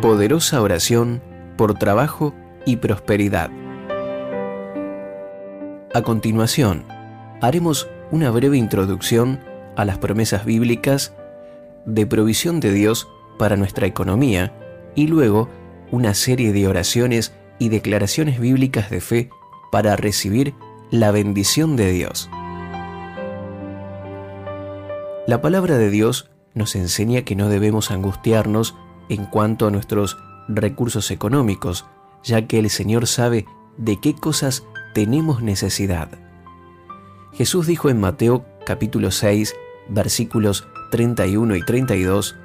Poderosa oración por trabajo y prosperidad. A continuación, haremos una breve introducción a las promesas bíblicas de provisión de Dios para nuestra economía y luego una serie de oraciones y declaraciones bíblicas de fe para recibir la bendición de Dios. La palabra de Dios nos enseña que no debemos angustiarnos en cuanto a nuestros recursos económicos, ya que el Señor sabe de qué cosas tenemos necesidad. Jesús dijo en Mateo capítulo 6, versículos 31 y 32,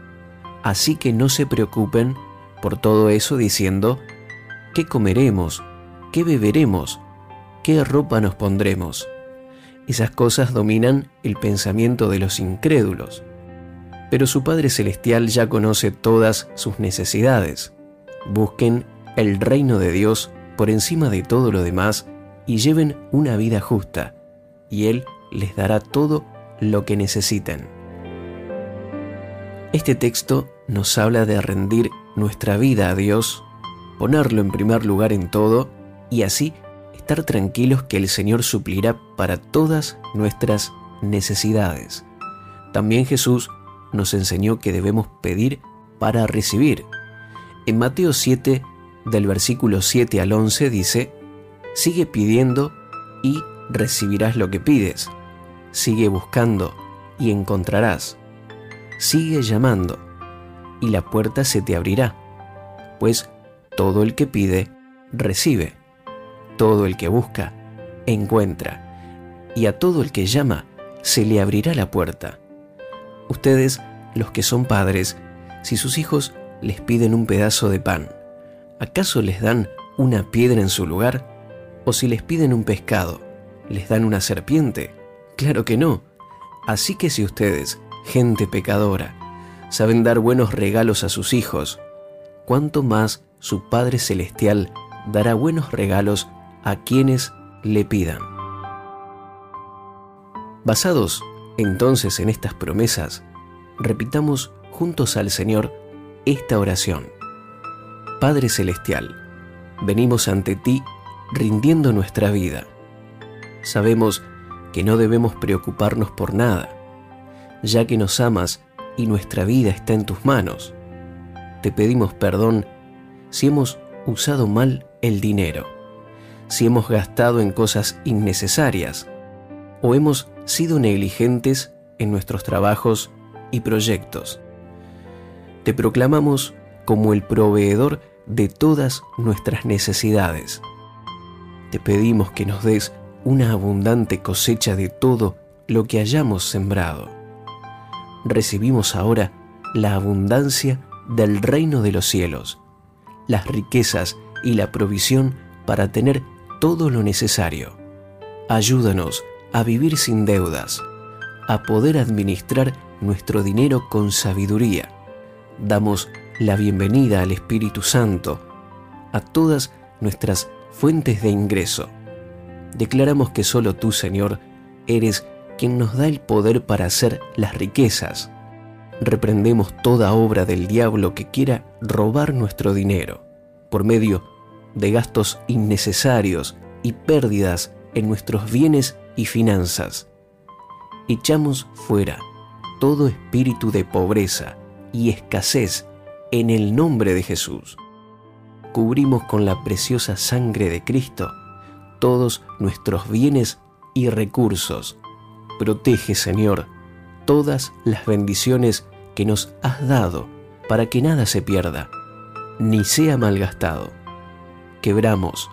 Así que no se preocupen por todo eso diciendo, ¿qué comeremos? ¿Qué beberemos? ¿Qué ropa nos pondremos? Esas cosas dominan el pensamiento de los incrédulos. Pero su Padre Celestial ya conoce todas sus necesidades. Busquen el reino de Dios por encima de todo lo demás y lleven una vida justa, y Él les dará todo lo que necesiten. Este texto nos habla de rendir nuestra vida a Dios, ponerlo en primer lugar en todo y así estar tranquilos que el Señor suplirá para todas nuestras necesidades. También Jesús nos enseñó que debemos pedir para recibir. En Mateo 7, del versículo 7 al 11 dice, Sigue pidiendo y recibirás lo que pides. Sigue buscando y encontrarás. Sigue llamando y la puerta se te abrirá. Pues todo el que pide, recibe todo el que busca, encuentra, y a todo el que llama, se le abrirá la puerta. Ustedes, los que son padres, si sus hijos les piden un pedazo de pan, ¿acaso les dan una piedra en su lugar? ¿O si les piden un pescado, les dan una serpiente? Claro que no. Así que si ustedes, gente pecadora, saben dar buenos regalos a sus hijos, ¿cuánto más su Padre Celestial dará buenos regalos a quienes le pidan. Basados entonces en estas promesas, repitamos juntos al Señor esta oración. Padre Celestial, venimos ante ti rindiendo nuestra vida. Sabemos que no debemos preocuparnos por nada, ya que nos amas y nuestra vida está en tus manos. Te pedimos perdón si hemos usado mal el dinero si hemos gastado en cosas innecesarias o hemos sido negligentes en nuestros trabajos y proyectos. Te proclamamos como el proveedor de todas nuestras necesidades. Te pedimos que nos des una abundante cosecha de todo lo que hayamos sembrado. Recibimos ahora la abundancia del reino de los cielos, las riquezas y la provisión para tener todo lo necesario. Ayúdanos a vivir sin deudas, a poder administrar nuestro dinero con sabiduría. Damos la bienvenida al Espíritu Santo a todas nuestras fuentes de ingreso. Declaramos que solo tú, Señor, eres quien nos da el poder para hacer las riquezas. Reprendemos toda obra del diablo que quiera robar nuestro dinero por medio de gastos innecesarios y pérdidas en nuestros bienes y finanzas. Echamos fuera todo espíritu de pobreza y escasez en el nombre de Jesús. Cubrimos con la preciosa sangre de Cristo todos nuestros bienes y recursos. Protege, Señor, todas las bendiciones que nos has dado para que nada se pierda, ni sea malgastado quebramos,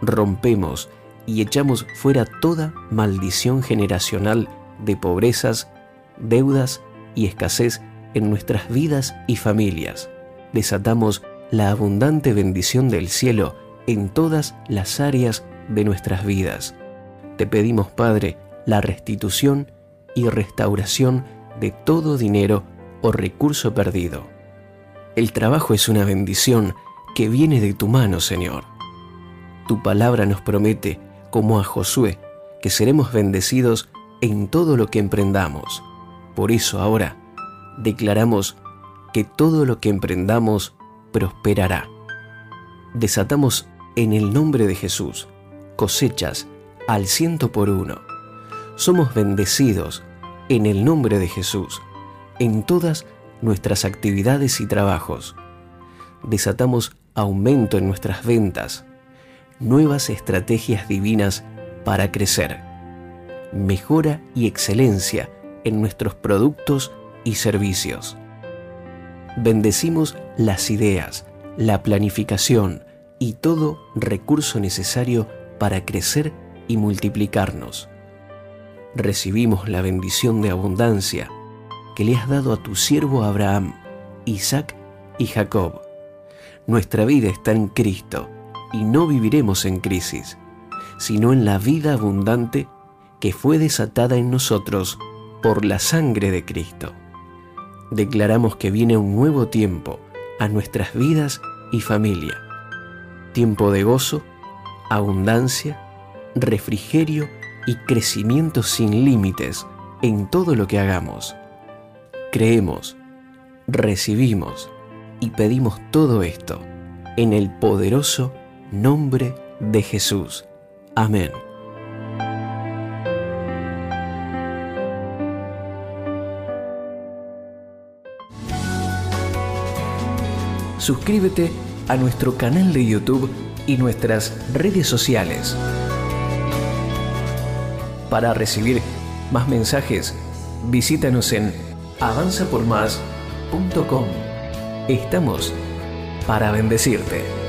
rompemos y echamos fuera toda maldición generacional de pobrezas, deudas y escasez en nuestras vidas y familias. Desatamos la abundante bendición del cielo en todas las áreas de nuestras vidas. Te pedimos, Padre, la restitución y restauración de todo dinero o recurso perdido. El trabajo es una bendición que viene de tu mano, Señor. Tu palabra nos promete, como a Josué, que seremos bendecidos en todo lo que emprendamos. Por eso ahora declaramos que todo lo que emprendamos prosperará. Desatamos en el nombre de Jesús cosechas al ciento por uno. Somos bendecidos en el nombre de Jesús en todas nuestras actividades y trabajos. Desatamos aumento en nuestras ventas, nuevas estrategias divinas para crecer, mejora y excelencia en nuestros productos y servicios. Bendecimos las ideas, la planificación y todo recurso necesario para crecer y multiplicarnos. Recibimos la bendición de abundancia que le has dado a tu siervo Abraham, Isaac y Jacob. Nuestra vida está en Cristo y no viviremos en crisis, sino en la vida abundante que fue desatada en nosotros por la sangre de Cristo. Declaramos que viene un nuevo tiempo a nuestras vidas y familia. Tiempo de gozo, abundancia, refrigerio y crecimiento sin límites en todo lo que hagamos. Creemos, recibimos y pedimos todo esto en el poderoso nombre de Jesús. Amén. Suscríbete a nuestro canal de YouTube y nuestras redes sociales. Para recibir más mensajes, visítanos en avanzapormás.com. Estamos para bendecirte.